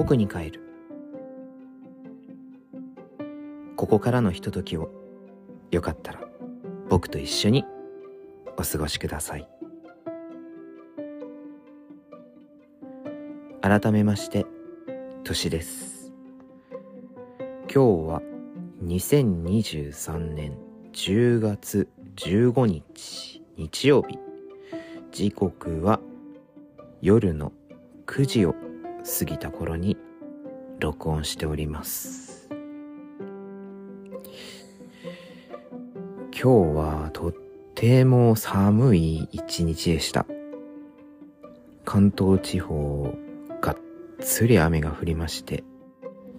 僕に帰る。ここからのひとときをよかったら僕と一緒にお過ごしください。改めましてとしです。今日は2023年10月15日日曜日。時刻は夜の9時を過ぎた頃に録音しております。今日はとっても寒い一日でした。関東地方がっつり雨が降りまして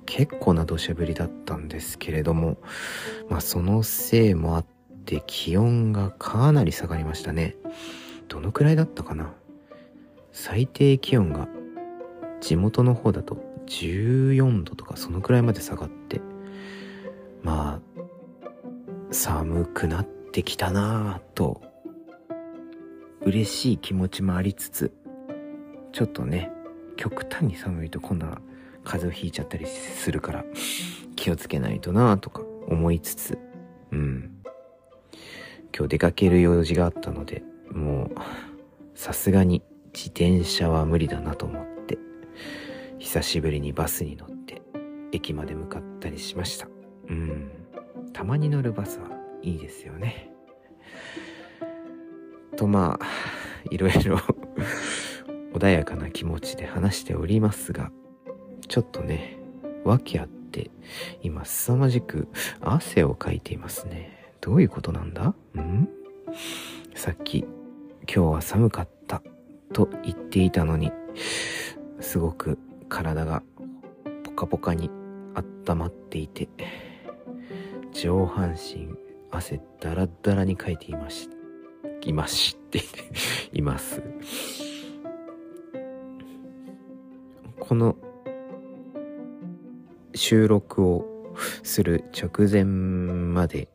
結構な土砂降りだったんですけれどもまあそのせいもあって気温がかなり下がりましたね。どのくらいだったかな？最低気温が地元の方だと14度とかそのくらいまで下がってまあ寒くなってきたなぁと嬉しい気持ちもありつつちょっとね極端に寒いと今度は風邪をひいちゃったりするから気をつけないとなぁとか思いつつうん。今日出かける用事があったのでもうさすがに自転車は無理だなと思って。久しぶりにバスに乗って駅まで向かったりしました。うん。たまに乗るバスはいいですよね。とまあ いろいろ 穏やかな気持ちで話しておりますがちょっとね訳あって今凄まじく汗をかいていますね。どういうことなんだ？ん？さっき今日は寒かったと言っていたのに、すごく体がポカポカに温まっていて、上半身汗だらだらにかいていまし、いまして、います。この収録をする直前まで、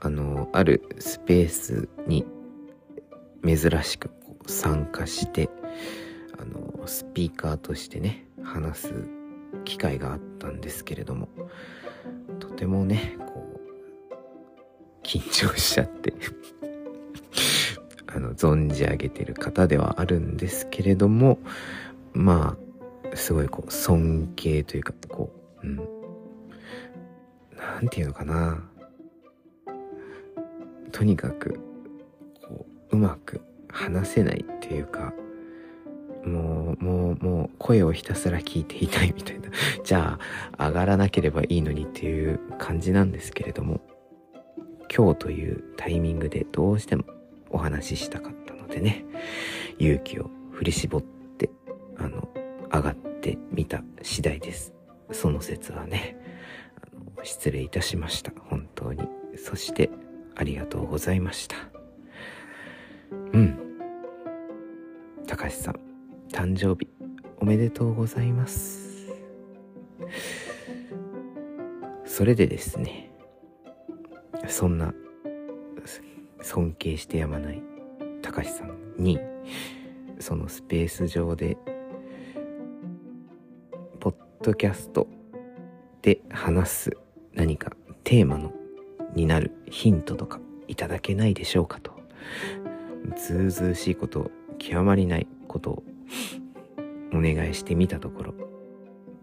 あの、あるスペースに珍しく参加してあのスピーカーとしてね話す機会があったんですけれどもとてもねこう緊張しちゃって あの存じ上げてる方ではあるんですけれどもまあすごいこう尊敬というかこううん。なんていうのかな。とにかくこううまく話せないっていうか、もう、もう、もう、声をひたすら聞いていたいみたいな。じゃあ、上がらなければいいのにっていう感じなんですけれども、今日というタイミングでどうしてもお話ししたかったのでね、勇気を振り絞って、あの、上がってみた次第です。その説はね、失礼いたしました。本当に。そして、ありがとうございました。うん。高橋さん、誕生日おめでとうございます。それでですね、そんな尊敬してやまない高橋さんに、そのスペース上で、ポッドキャストで話す何かテーマのになるヒントとかいただけないでしょうかと、ずうずうしいこと極まりないことをお願いしてみたところ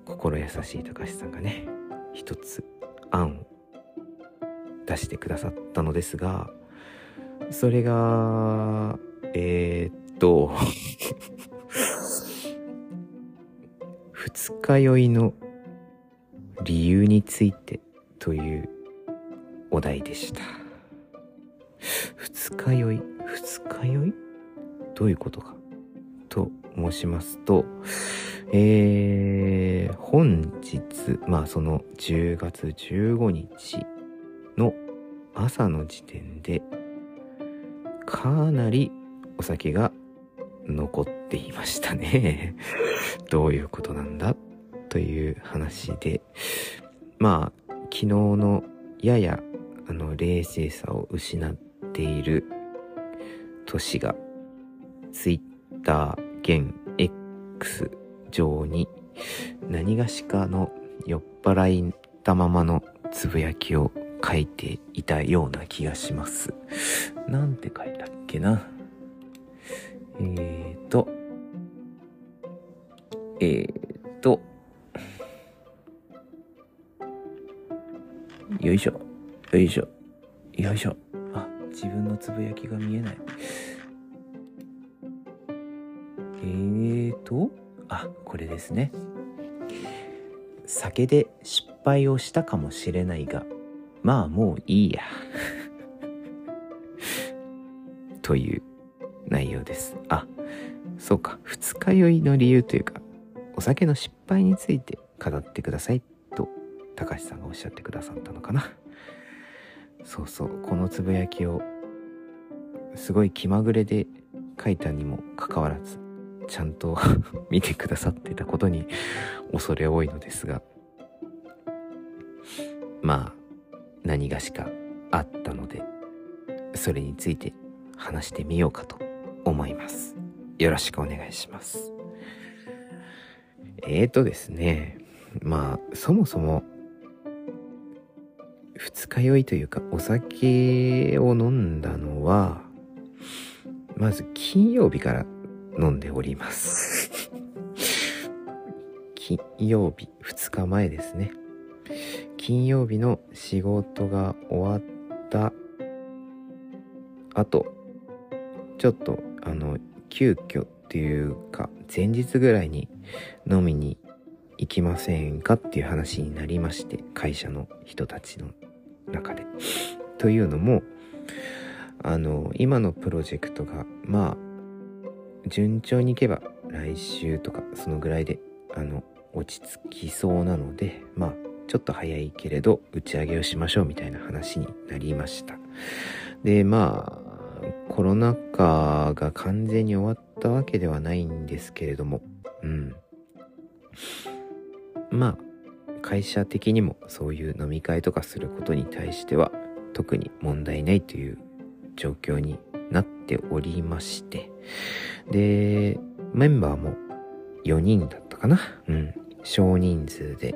心優しい高橋さんがね一つ案を出してくださったのですがそれがえー、っと 二日酔いの理由についてというお題でした。二日酔い？二日酔い？どういうことか。と申しますと、えー、本日、まあその10月15日の朝の時点で、かなりお酒が残っていましたね。どういうことなんだという話で、まあ、昨日のややあの冷静さを失っている年がツイッター現 X 上に何がしかの酔っ払いたままのつぶやきを書いていたような気がします。なんて書いたっけな。えーと、えーと、よいしょ、よいしょ、よいしょ。あ、自分のつぶやきが見えない。えーと、あ、これですね。酒で失敗をしたかもしれないが、まあもういいや。という内容です。あ、そうか。二日酔いの理由というか、お酒の失敗について語ってくださいと、高橋さんがおっしゃってくださったのかな。そうそう。このつぶやきを、すごい気まぐれで書いたにもかかわらず、ちゃんと 見てくださってたことに恐れ多いのですが、まあ、何がしかあったので、それについて話してみようかと思います。よろしくお願いします。えーとですね、まあ、そもそも、二日酔いというか、お酒を飲んだのは、まず金曜日から飲んでおります。金曜日、2日前ですね。金曜日の仕事が終わった後、ちょっと、あの、急遽っていうか、前日ぐらいに飲みに行きませんかっていう話になりまして、会社の人たちの中で。というのも、あの、今のプロジェクトが、まあ、順調にいけば来週とかそのぐらいであの落ち着きそうなのでまあちょっと早いけれど打ち上げをしましょうみたいな話になりました。でまあコロナ禍が完全に終わったわけではないんですけれどもうん。まあ会社的にもそういう飲み会とかすることに対しては特に問題ないという状況になっておりましてで、メンバーも4人だったかなうん。少人数で。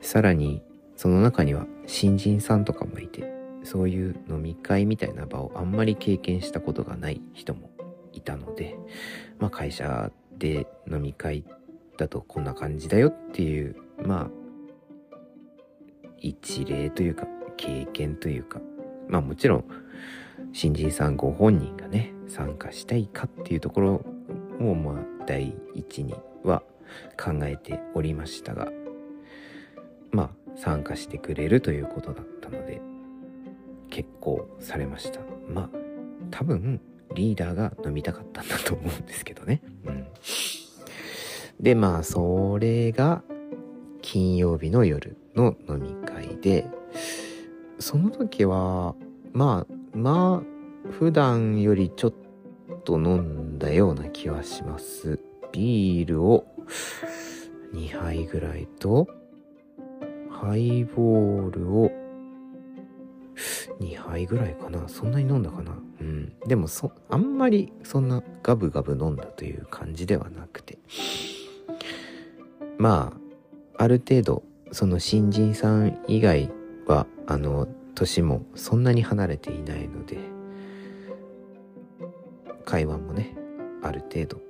さらに、その中には新人さんとかもいて、そういう飲み会みたいな場をあんまり経験したことがない人もいたので、まあ会社で飲み会だとこんな感じだよっていう、まあ、一例というか、経験というか、まあもちろん、新人さんご本人がね、参加したいかっていうところを、まあ、第一には考えておりましたが、まあ、参加してくれるということだったので、結構されました。まあ、多分、リーダーが飲みたかったんだと思うんですけどね。うん。で、まあ、それが、金曜日の夜の飲み会で、その時は、まあ、まあ、普段よりちょっと飲んだような気はします。ビールを2杯ぐらいと、ハイボールを2杯ぐらいかな。そんなに飲んだかな？うん。でもそ、あんまりそんなガブガブ飲んだという感じではなくて。まあ、ある程度、その新人さん以外は、あの、年もそんなに離れていないので会話もねある程度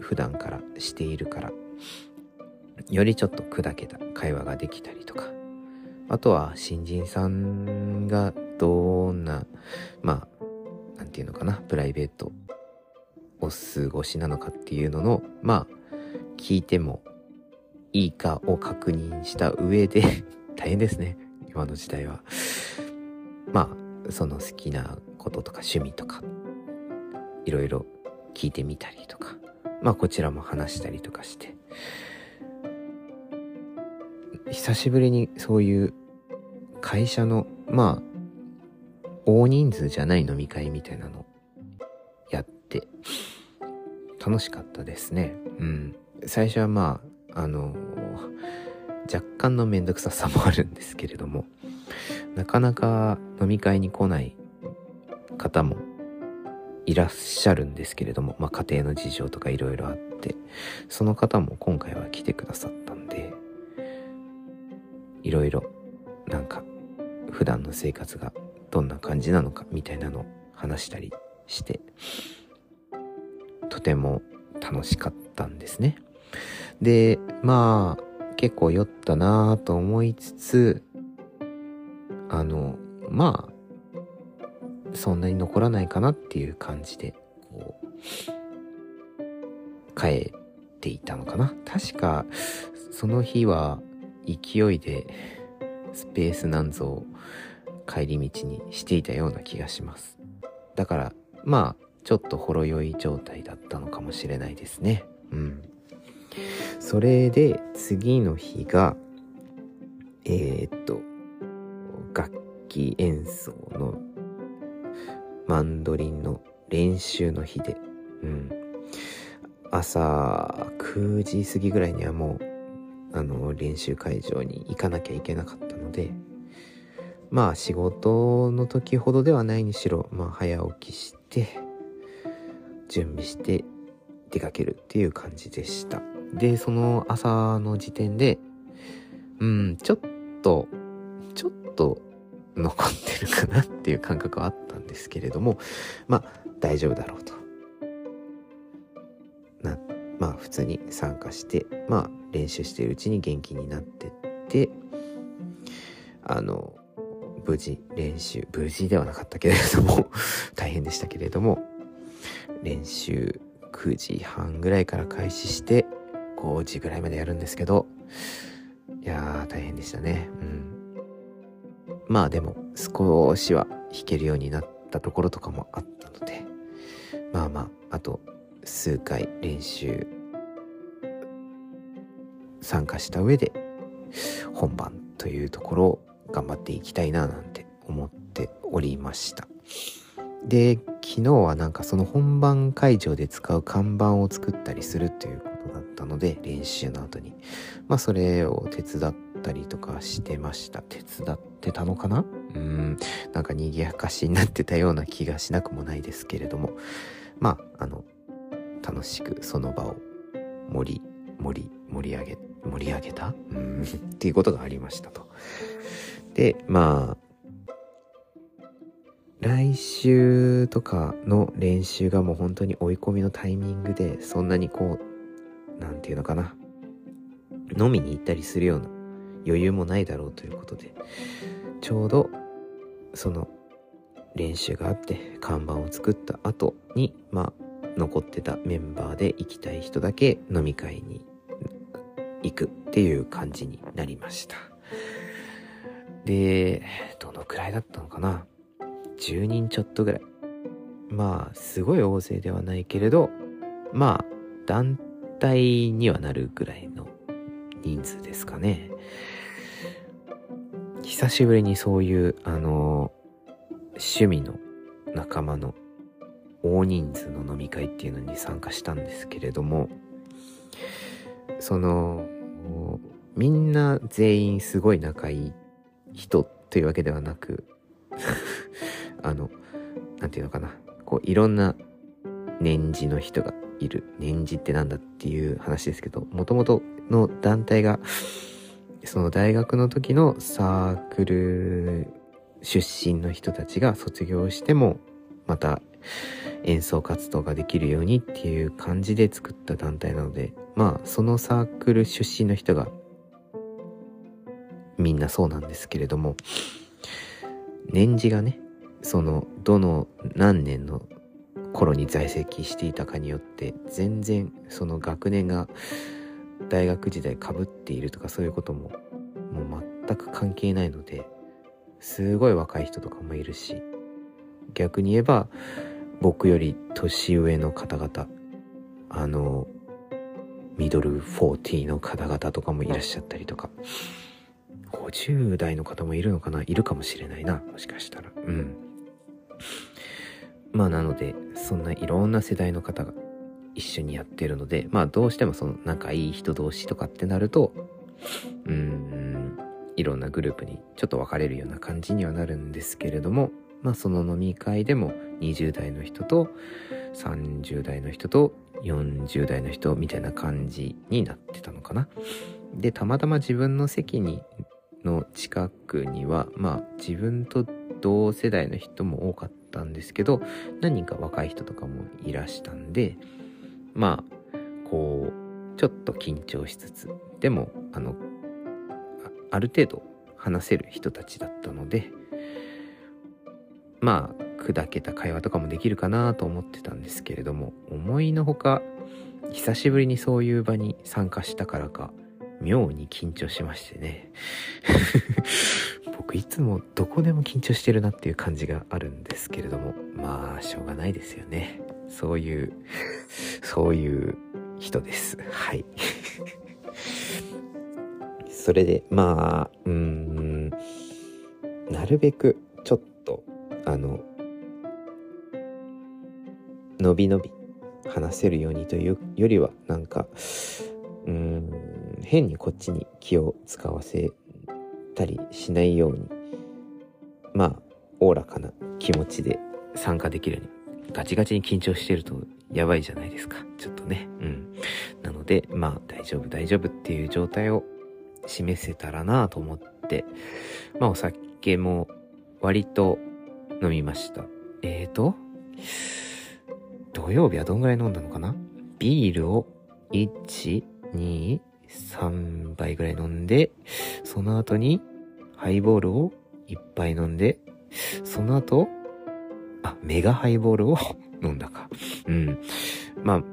普段からしているからよりちょっと砕けた会話ができたりとかあとは新人さんがどんなまあなんていうのかなプライベートお過ごしなのかっていうののまあ聞いてもいいかを確認した上で 大変ですね。今の時代は。まあ、その好きなこととか趣味とか、いろいろ聞いてみたりとか、まあこちらも話したりとかして、久しぶりにそういう会社の、まあ、大人数じゃない飲み会みたいなのやって、楽しかったですね。うん。最初はまあ、あの若干のめんどくささもあるんですけれども、なかなか飲み会に来ない方もいらっしゃるんですけれども、まあ家庭の事情とかいろいろあって、その方も今回は来てくださったんで、いろいろ、なんか、普段の生活がどんな感じなのかみたいなのを話したりして、とても楽しかったんですね。で、まあ、結構酔ったなぁと思いつつ、あの、まあ、そんなに残らないかなっていう感じで、こう、帰っていたのかな。確か、その日は勢いでスペースなんぞを帰り道にしていたような気がします。だから、まあ、ちょっとほろ酔い状態だったのかもしれないですね。うん。それで、次の日が、えー、っと、楽器演奏のマンドリンの練習の日で、うん。朝9時過ぎぐらいにはもう、あの、練習会場に行かなきゃいけなかったので、まあ仕事の時ほどではないにしろ、まあ早起きして、準備して出かけるっていう感じでした。で、その朝の時点で、うん、ちょっと、ちょっと残ってるかなっていう感覚はあったんですけれども、まあ大丈夫だろうと。な、まあ普通に参加して、まあ練習しているうちに元気になってって、あの、無事練習、無事ではなかったけれども 大変でしたけれども、練習9時半ぐらいから開始して、5時ぐらいまでやるんですけど、いやー大変でしたね。うん。まあでも少しは弾けるようになったところとかもあったので、まあまあ、あと数回練習参加した上で本番というところを頑張っていきたいななんて思っておりました。で、昨日はなんかその本番会場で使う看板を作ったりするというったので、練習の後に。まあそれを手伝ったりとかしてました。手伝ってたのかな？うん、なんか賑やかしになってたような気がしなくもないですけれども。まあ、あの、楽しくその場を盛り、盛り、盛り上げ、盛り上げた？うん、っていうことがありましたと。で、まあ、来週とかの練習がもう本当に追い込みのタイミングで、そんなにこう、なんていうのかな、飲みに行ったりするような余裕もないだろうということで、ちょうど、その、練習があって看板を作った後に、まあ、残ってたメンバーで行きたい人だけ飲み会に行くっていう感じになりました。で、どのくらいだったのかな10人ちょっとぐらい。まあ、すごい大勢ではないけれど、まあ、団体にはなるぐらいの人数ですかね。久しぶりにそういう、あの、趣味の仲間の大人数の飲み会っていうのに参加したんですけれども、その、みんな全員すごい仲いい人というわけではなく あの、なんていうのかな。こう、いろんな年次の人がいる。年次ってなんだっていう話ですけど、もともとの団体が、その大学の時のサークル出身の人たちが卒業しても、また演奏活動ができるようにっていう感じで作った団体なので、まあ、そのサークル出身の人がみんなそうなんですけれども、年次がね、そのどの何年の頃に在籍していたかによって全然その学年が大学時代かぶっているとかそういうことももう全く関係ないのですごい若い人とかもいるし逆に言えば僕より年上の方々あのミドル40の方々とかもいらっしゃったりとか50代の方もいるのかな？いるかもしれないなもしかしたら。うん。まあなので、そんないろんな世代の方が一緒にやってるので、まあどうしてもその仲いい人同士とかってなると、うん、いろんなグループにちょっと分かれるような感じにはなるんですけれども、まあその飲み会でも20代の人と30代の人と40代の人みたいな感じになってたのかな。で、たまたま自分の席に、の近くには、まあ自分と同世代の人も多かったんですけど、何人か若い人とかもいらしたんで、まあ、こう、ちょっと緊張しつつ、でも、あの、ある程度話せる人たちだったので、まあ、砕けた会話とかもできるかなと思ってたんですけれども、思いのほか、久しぶりにそういう場に参加したからか、妙に緊張しましてね。いつもどこでも緊張してるなっていう感じがあるんですけれども、まあ、しょうがないですよね。そういう、そういう人です。はい。それで、まあ、うん、なるべくちょっと、あの、のびのび話せるようにというよりは、なんか、うん、変にこっちに気を使わせたりしないように、まあ、おおらかな気持ちで参加できるように、ガチガチに緊張してるとやばいじゃないですか。ちょっとね。うん。なので、まあ、大丈夫、大丈夫っていう状態を示せたらなと思って、まあ、お酒も割と飲みました。えーと、土曜日はどんぐらい飲んだのかな？ビールを1、2、3杯ぐらい飲んで、その後にハイボールを1杯飲んで、その後、あ、メガハイボールを 飲んだか。うん。まあ、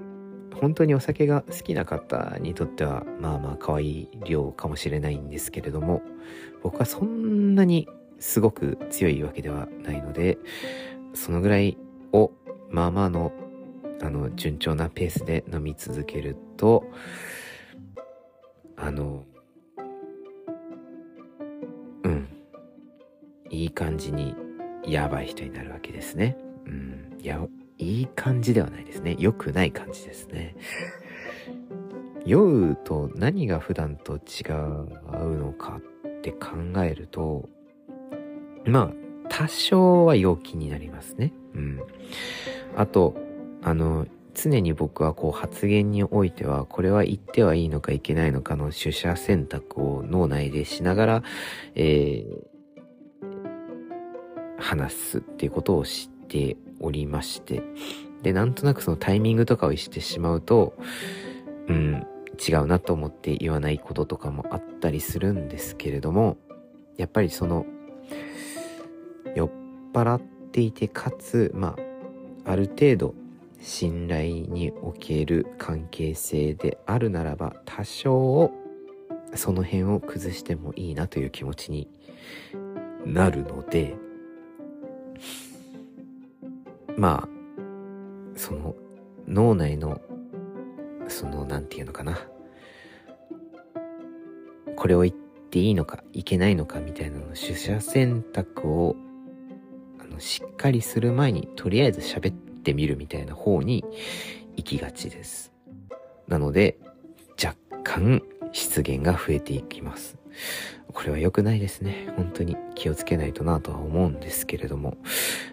本当にお酒が好きな方にとっては、まあまあ可愛い量かもしれないんですけれども、僕はそんなにすごく強いわけではないので、そのぐらいを、まあまあの、あの、順調なペースで飲み続けると、あの、うん。いい感じにやばい人になるわけですね。うんい。や、いい感じではないですね。良くない感じですね。酔うと何が普段と違うのかって考えると、まあ、多少は陽気になりますね。うん。あと、あの、常に僕はこう発言においては、これは言ってはいいのかいけないのかの取捨選択を脳内でしながら、えー、話すっていうことを知っておりまして、で、なんとなくそのタイミングとかを意識してしまうと、うん、違うなと思って言わないこととかもあったりするんですけれども、やっぱりその、酔っ払っていて、かつ、まあ、ある程度信頼における関係性であるならば多少その辺を崩してもいいなという気持ちになるのでまあその脳内のその何て言うのかな。これを言っていいのかいけないのかみたいなの取捨選択をあのしっかりする前にとりあえず喋ってってみるみたいな方に行きがちです。なので、若干失言が増えていきます。これは良くないですね。本当に気をつけないとなとは思うんですけれども。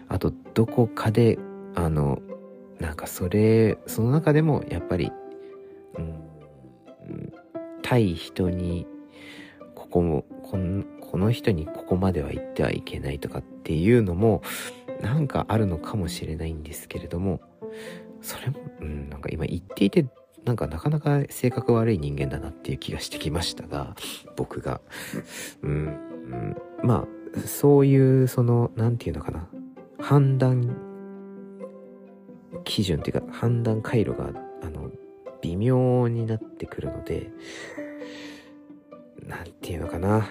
あと、どこかで、あの、なんかそれ、その中でもやっぱり、うん、対人に、ここも、この人にここまでは言ってはいけないとかっていうのも、なんかあるのかもしれないんですけれども、それも、うん、なんか今言っていて、なんかなかなか性格悪い人間だなっていう気がしてきましたが、僕が。うん、うん、まあ、そういう、その、なんていうのかな。判断基準っていうか、判断回路が、あの、微妙になってくるので、なんていうのかな。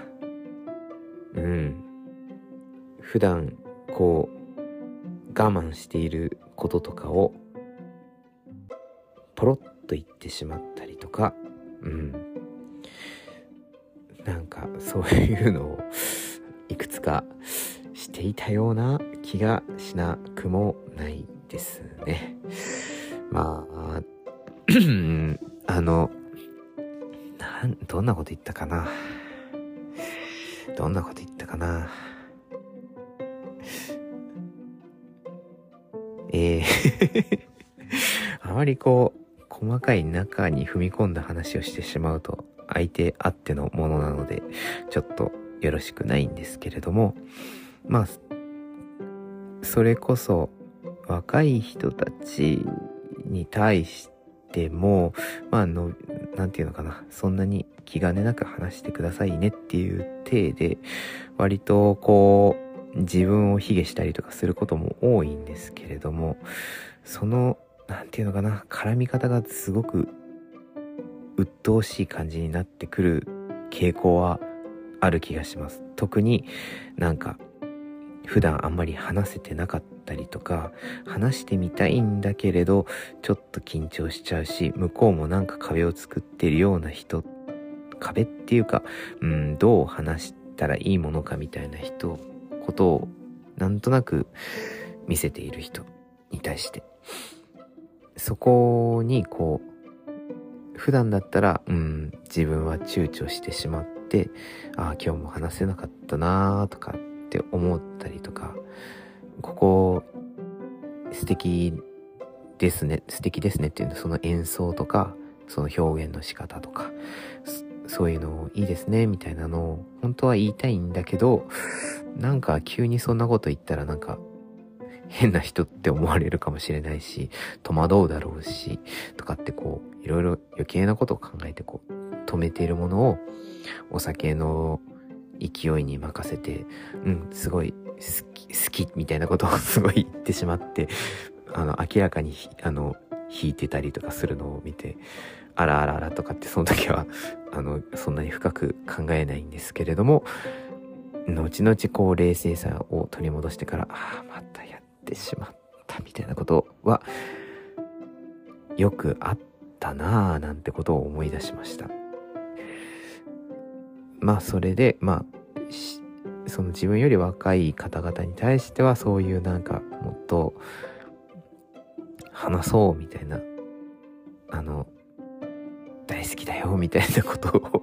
うん。普段、こう、我慢していることとかをポロッと言ってしまったりとかうん。なんかそういうのをいくつかしていたような気がしなくもないですね。まあ あのなんどんなこと言ったかな。どんなこと言ったかな。えー あまりこう、細かい中に踏み込んだ話をしてしまうと相手あってのものなのでちょっとよろしくないんですけれどもまあそれこそ若い人たちに対してもまあの何て言うのかなそんなに気兼ねなく話してくださいねっていう体で割とこう自分を卑下したりとかすることも多いんですけれどもその何て言うのかな絡み方がすごく鬱陶しい感じになってくる傾向はある気がします。特になんか普段あんまり話せてなかったりとか話してみたいんだけれどちょっと緊張しちゃうし向こうもなんか壁を作ってるような人壁っていうか、うん、どう話したらいいものかみたいな人ことをなんとなく見せている人に対して。そこにこう普段だったら、うん、自分は躊躇してしまってああ今日も話せなかったなーとかって思ったりとか、ここ素敵ですね、素敵ですねっていうのその演奏とか、その表現の仕方とか、そういうのいいですね、みたいなのを本当は言いたいんだけど、なんか急にそんなこと言ったらなんか変な人って思われるかもしれないし、戸惑うだろうし、とかってこう、いろいろ余計なことを考えてこう、止めているものをお酒の勢いに任せて、うん、すごい好き、好きみたいなことをすごい言ってしまって、あの、明らかに、あの、弾いてたりとかするのを見て、あらあらあらとかってその時は、あの、そんなに深く考えないんですけれども、後々こう冷静さを取り戻してから、ああ、またやってしまったみたいなことは、よくあったなぁなんてことを思い出しました。まあそれでまあその自分より若い方々に対してはそういうなんかもっと話そうみたいなあの大好きだよみたいなことを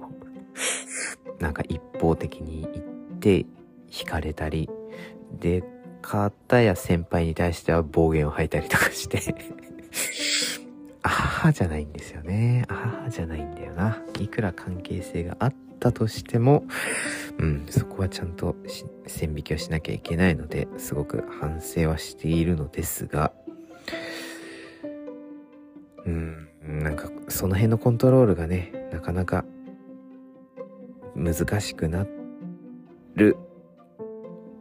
なんか一方的に言って惹かれたりで方や先輩に対しては暴言を吐いたりとかして。ああじゃないんですよね。ああじゃないんだよな。いくら関係性があったとしても、うん、そこはちゃんと線引きをしなきゃいけないので、すごく反省はしているのですが、うん、なんかその辺のコントロールがね、なかなか難しくなってる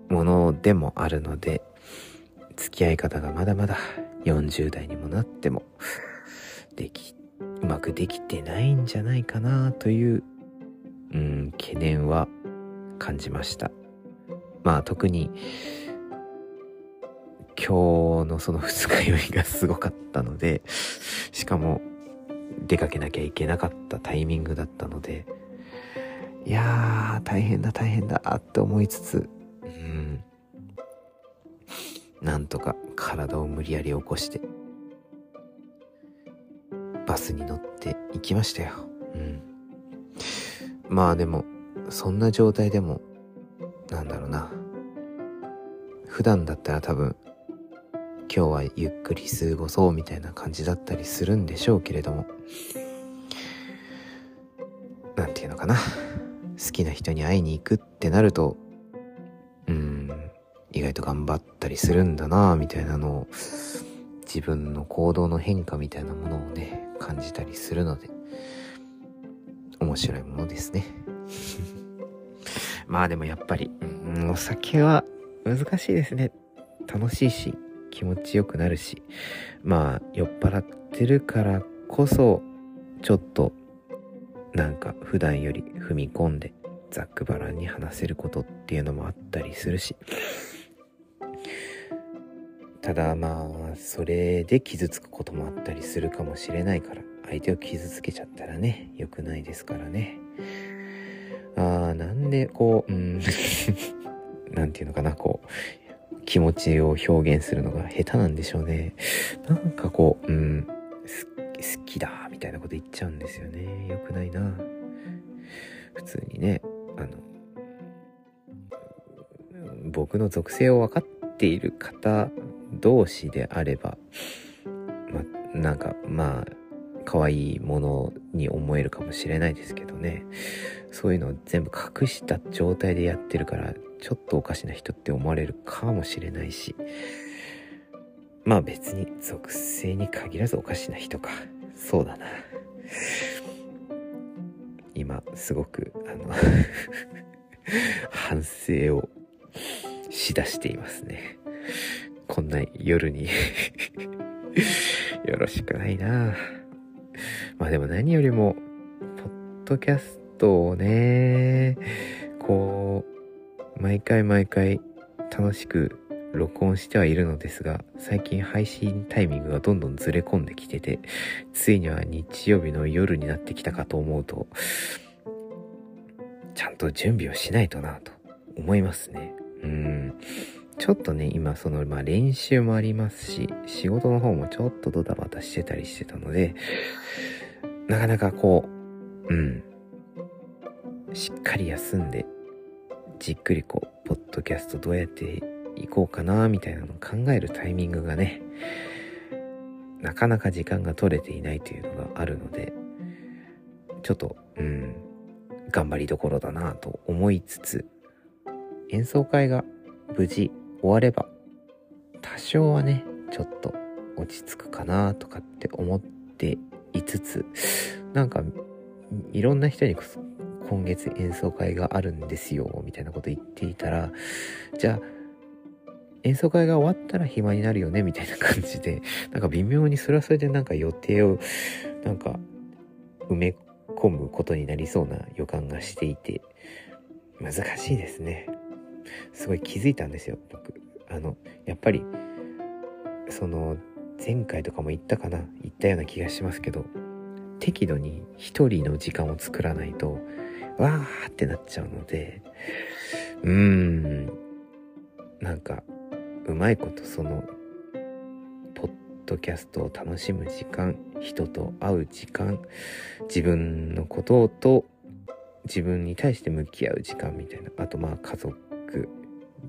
ものでもあるので、付き合い方がまだまだ40代にもなっても、でき、うまくできてないんじゃないかなといううん、懸念は感じました。まあ特に今日のその二日酔いがすごかったので、しかも出かけなきゃいけなかったタイミングだったので、いやー、大変だ大変だって思いつつ、うん、なんとか体を無理やり起こして、バスに乗って行きましたよ。うん。まあでも、そんな状態でも、なんだろうな。普段だったら多分、今日はゆっくり過ごそうみたいな感じだったりするんでしょうけれども、なんていうのかな。好きな人に会いに行くってなると、うん、意外と頑張ったりするんだなみたいなのを、自分の行動の変化みたいなものをね、感じたりするので、面白いものですね。まあでもやっぱり、うん、お酒は難しいですね。楽しいし、気持ちよくなるし、まあ酔っ払ってるからこそ、ちょっと、なんか普段より踏み込んで、ざっくばらんに話せることっていうのもあったりするし、ただまあ、それで傷つくこともあったりするかもしれないから、相手を傷つけちゃったらね、良くないですからね。ああ、なんでこう、うん、なんていうのかな、こう、気持ちを表現するのが下手なんでしょうね。なんかこう、うん、好きだ、みたいなこと言っちゃうんですよね。良くないな。普通にね、あの、僕の属性を分かっている方同士であれば、ま、なんか、まあ、可愛いものに思えるかもしれないですけどね。そういうのを全部隠した状態でやってるから、ちょっとおかしな人って思われるかもしれないし。まあ別に属性に限らずおかしな人か。そうだな。今、すごく、あの 反省をしだしていますね。こんな夜に よろしくないなまあでも何よりも、ポッドキャストをね、こう、毎回毎回楽しく録音してはいるのですが、最近配信タイミングがどんどんずれ込んできてて、ついには日曜日の夜になってきたかと思うと、ちゃんと準備をしないとなと思いますね。うん。ちょっとね、今その、まあ練習もありますし、仕事の方もちょっとドタバタしてたりしてたので、なかなかこう、うん。しっかり休んで、じっくりこう、ポッドキャストどうやっていこうかな、みたいなのを考えるタイミングがね、なかなか時間が取れていないというのがあるので、ちょっと、うん、頑張りどころだなと思いつつ、演奏会が無事終われば、多少はね、ちょっと落ち着くかなとかって思っていつつ、なんか、いろんな人にこそ今月演奏会があるんですよ、みたいなこと言っていたら、じゃあ、演奏会が終わったら暇になるよね、みたいな感じで、なんか微妙にそれはそれでなんか予定を、なんか、埋め込むことになりそうな予感がしていて、難しいですね。すごい気づいたんですよ、僕。あの、やっぱり、その、前回とかも言ったかな言ったような気がしますけど、適度に一人の時間を作らないと、わーってなっちゃうので、うーん、なんか、うまいことその、ポッドキャストを楽しむ時間、人と会う時間、自分のことと自分に対して向き合う時間みたいな、あとまあ家族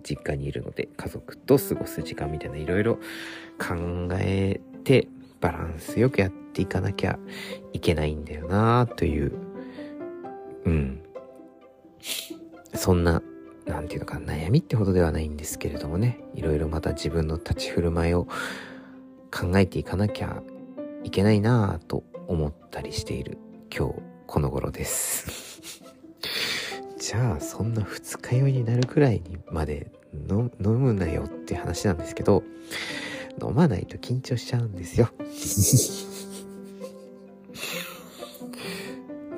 実家にいるので家族と過ごす時間みたいないろいろ考えてバランスよくやっていかなきゃいけないんだよなという、うん。そんな、なんていうのか悩みってほどではないんですけれどもね、いろいろまた自分の立ち振る舞いを考えていかなきゃいけないなぁと思ったりしている今日この頃です。じゃあそんな二日酔いになるくらいにまで飲むなよって話なんですけど、飲まないと緊張しちゃうんですよ。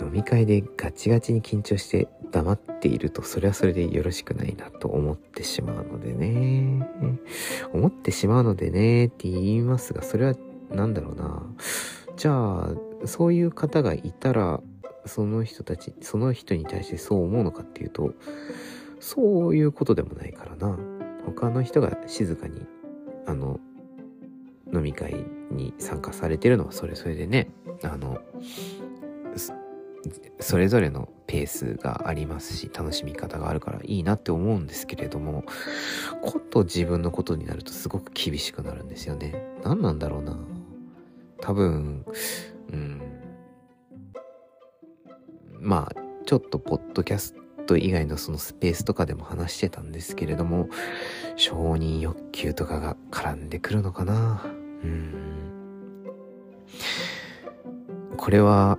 飲み会でガチガチに緊張して黙っているとそれはそれでよろしくないなと思ってしまうのでね。思ってしまうのでねって言いますが、それは何だろうな。じゃあ、そういう方がいたらその人たち、その人に対してそう思うのかっていうと、そういうことでもないからな。他の人が静かに、あの、飲み会に参加されてるのはそれそれでね、あの、それぞれのペースがありますし、楽しみ方があるからいいなって思うんですけれども、こと自分のことになるとすごく厳しくなるんですよね。何なんだろうな。多分、うん、まあ、ちょっとポッドキャスト以外のそのスペースとかでも話してたんですけれども、承認欲求とかが絡んでくるのかな。うん。これは、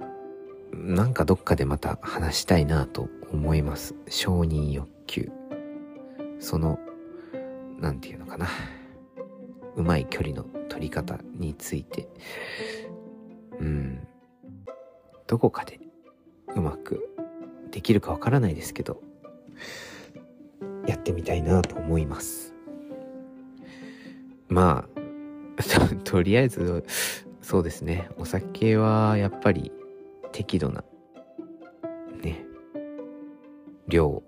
なんかどっかでまた話したいなと思います。承認欲求。その、なんていうのかな。うまい距離の取り方について。うん。どこかでうまくできるかわからないですけど、やってみたいなと思います。まあ、とりあえず、そうですね。お酒はやっぱり適度な、ね、量、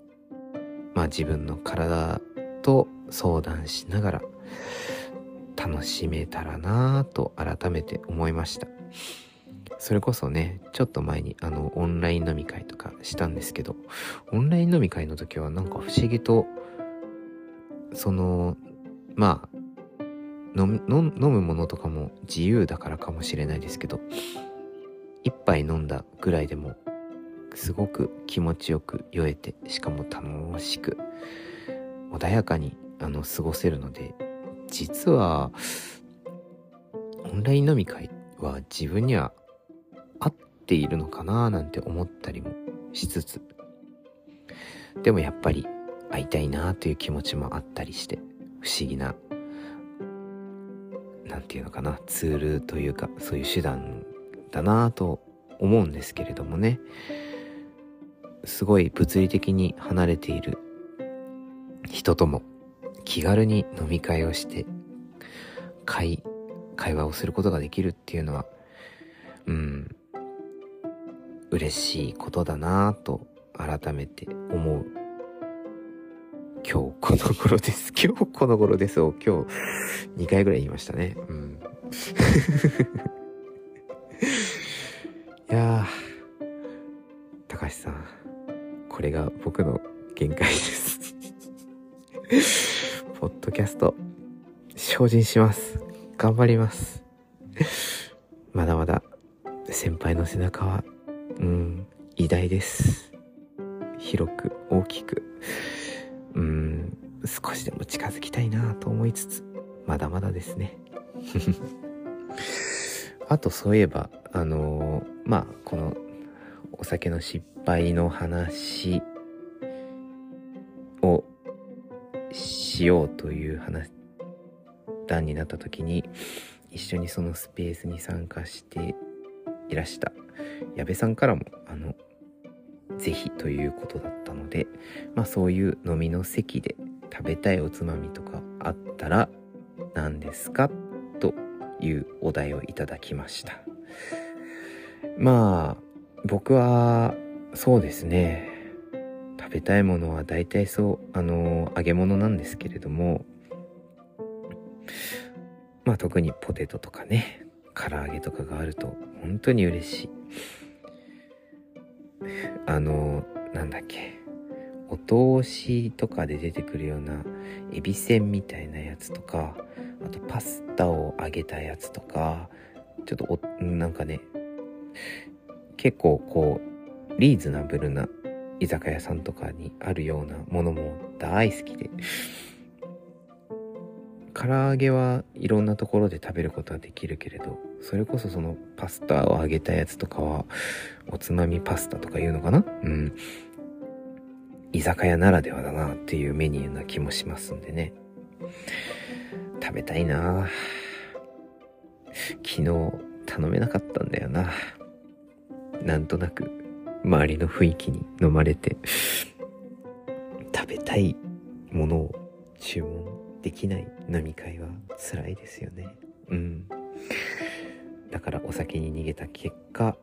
まあ自分の体と相談しながら楽しめたらなぁと改めて思いました。それこそね、ちょっと前にあの、オンライン飲み会とかしたんですけど、オンライン飲み会の時はなんか不思議と、その、まあ、飲むものとかも自由だからかもしれないですけど、一杯飲んだぐらいでもすごく気持ちよく酔えてしかも楽しく穏やかにあの過ごせるので実はオンライン飲み会は自分には合っているのかななんて思ったりもしつつでもやっぱり会いたいなという気持ちもあったりして不思議な何て言うのかなツールというかそういう手段だなと思うんですけれどもねすごい物理的に離れている人とも気軽に飲み会をして会会話をすることができるっていうのはうん嬉しいことだなぁと改めて思う今日この頃です。今日この頃ですを今日2回ぐらい言いましたね。うん。いやー、高橋さん、これが僕の限界です。ポッドキャスト、精進します。頑張ります。まだまだ先輩の背中は、うん、偉大です。広く、大きく、うん、少しでも近づきたいなと思いつつ、まだまだですね。あとそういえば、あのー、まあ、このお酒の失敗の話をしようという話、段になった時に、一緒にそのスペースに参加していらした矢部さんからも、あの、ぜひということだったので、まあそういう飲みの席で食べたいおつまみとかあったら何ですかいうお題をいただきました。まあ僕はそうですね食べたいものは大体そうあの揚げ物なんですけれどもまあ特にポテトとかね唐揚げとかがあると本当に嬉しいあのなんだっけお通しとかで出てくるようなエビせんみたいなやつとかあとパスタを揚げたやつとかちょっとおなんかね結構こうリーズナブルな居酒屋さんとかにあるようなものも大好きで。唐揚げはいろんなところで食べることはできるけれどそれこそそのパスタを揚げたやつとかはおつまみパスタとか言うのかな？うん。居酒屋ならではだなっていうメニューな気もしますんでね。食べたいな昨日頼めなかったんだよななんとなく周りの雰囲気に飲まれて食べたいものを注文できない飲み会は辛いですよね。うん。だからお酒に逃げた結果、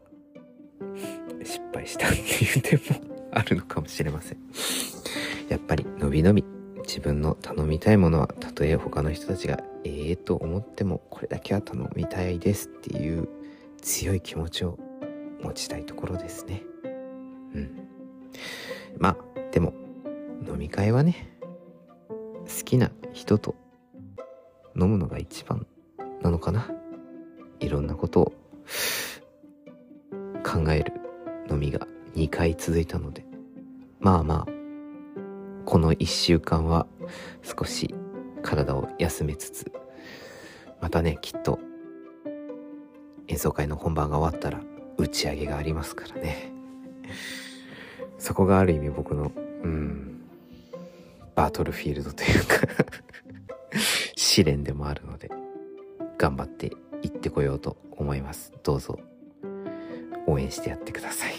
失敗したっていう点もあるのかもしれません。やっぱり、のびのび、自分の頼みたいものは、たとえ他の人たちが、ええー、と思っても、これだけは頼みたいですっていう強い気持ちを持ちたいところですね。うん。まあ、でも、飲み会はね、好きな人と飲むのが一番なのかないろんなことを考える飲みが2回続いたのでまあまあこの1週間は少し体を休めつつまたねきっと演奏会の本番が終わったら打ち上げがありますからね そこがある意味僕のうんバトルフィールドというか 試練でもあるので、頑張って行ってこようと思います。どうぞ、応援してやってください。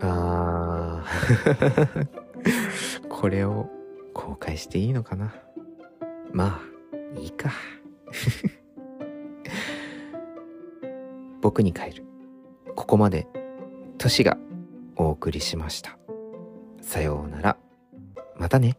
あー これを公開していいのかな？まあ、いいか。僕に帰る。ここまで、トシがお送りしました。さようなら。またね。